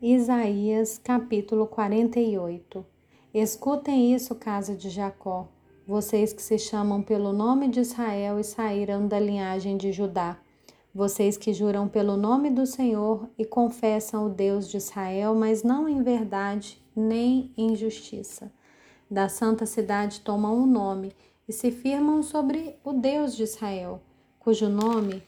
Isaías capítulo 48 Escutem isso, casa de Jacó, vocês que se chamam pelo nome de Israel e saíram da linhagem de Judá, vocês que juram pelo nome do Senhor e confessam o Deus de Israel, mas não em verdade nem em justiça. Da santa cidade tomam o um nome e se firmam sobre o Deus de Israel, cujo nome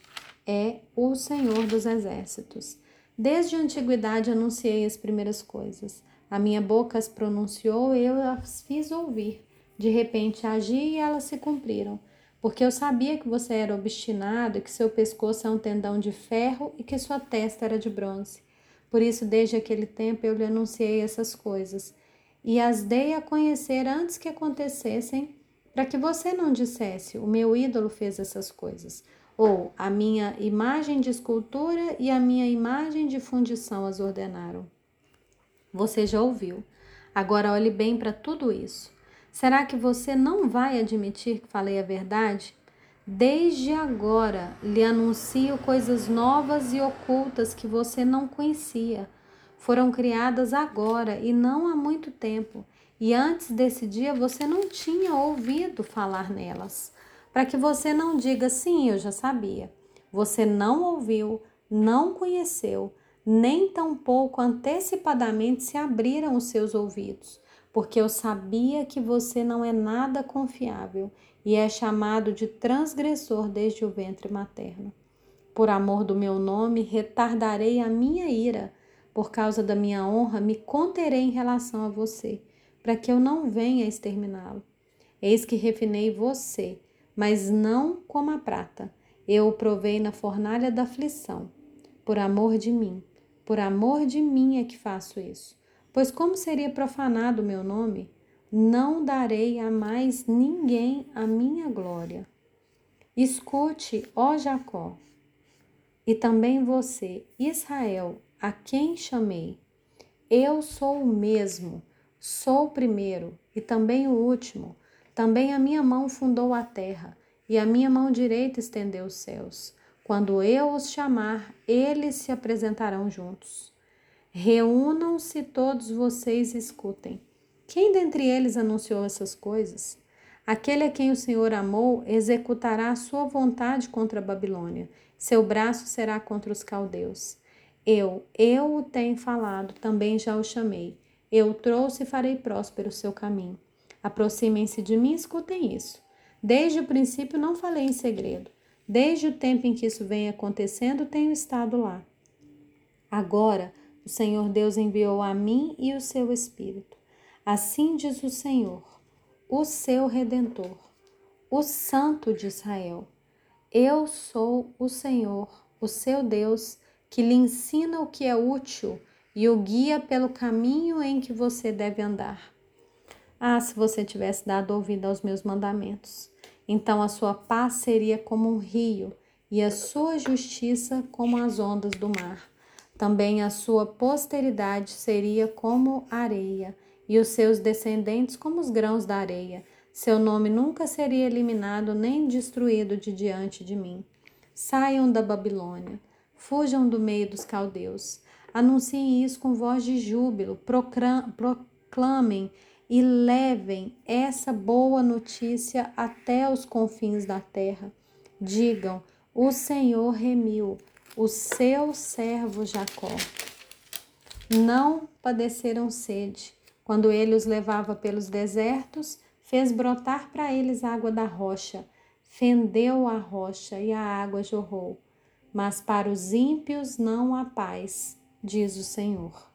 é o Senhor dos Exércitos. Desde a antiguidade anunciei as primeiras coisas. A minha boca as pronunciou eu as fiz ouvir. De repente agi e elas se cumpriram. Porque eu sabia que você era obstinado que seu pescoço é um tendão de ferro e que sua testa era de bronze. Por isso, desde aquele tempo, eu lhe anunciei essas coisas e as dei a conhecer antes que acontecessem, para que você não dissesse: O meu ídolo fez essas coisas ou a minha imagem de escultura e a minha imagem de fundição as ordenaram. Você já ouviu. Agora olhe bem para tudo isso. Será que você não vai admitir que falei a verdade? Desde agora lhe anuncio coisas novas e ocultas que você não conhecia. Foram criadas agora e não há muito tempo, e antes desse dia você não tinha ouvido falar nelas para que você não diga sim, eu já sabia. Você não ouviu, não conheceu, nem tampouco antecipadamente se abriram os seus ouvidos, porque eu sabia que você não é nada confiável e é chamado de transgressor desde o ventre materno. Por amor do meu nome, retardarei a minha ira. Por causa da minha honra, me conterei em relação a você, para que eu não venha exterminá-lo. Eis que refinei você mas não como a prata. Eu o provei na fornalha da aflição. Por amor de mim, por amor de mim é que faço isso. Pois como seria profanado o meu nome? Não darei a mais ninguém a minha glória. Escute, ó Jacó, e também você, Israel, a quem chamei. Eu sou o mesmo, sou o primeiro e também o último. Também a minha mão fundou a terra, e a minha mão direita estendeu os céus. Quando eu os chamar, eles se apresentarão juntos. Reúnam-se todos vocês e escutem. Quem dentre eles anunciou essas coisas? Aquele a quem o Senhor amou executará a sua vontade contra a Babilônia. Seu braço será contra os caldeus. Eu, eu o tenho falado, também já o chamei. Eu trouxe e farei próspero o seu caminho. Aproximem-se de mim e escutem isso. Desde o princípio não falei em segredo. Desde o tempo em que isso vem acontecendo, tenho estado lá. Agora, o Senhor Deus enviou a mim e o seu Espírito. Assim diz o Senhor, o seu Redentor, o Santo de Israel. Eu sou o Senhor, o seu Deus, que lhe ensina o que é útil e o guia pelo caminho em que você deve andar. Ah, se você tivesse dado ouvido aos meus mandamentos. Então a sua paz seria como um rio e a sua justiça como as ondas do mar. Também a sua posteridade seria como areia e os seus descendentes como os grãos da areia. Seu nome nunca seria eliminado nem destruído de diante de mim. Saiam da Babilônia, fujam do meio dos caldeus. Anunciem isso com voz de júbilo, proclamem e levem essa boa notícia até os confins da terra. Digam: O Senhor remiu o seu servo Jacó. Não padeceram sede. Quando ele os levava pelos desertos, fez brotar para eles água da rocha, fendeu a rocha e a água jorrou. Mas para os ímpios não há paz, diz o Senhor.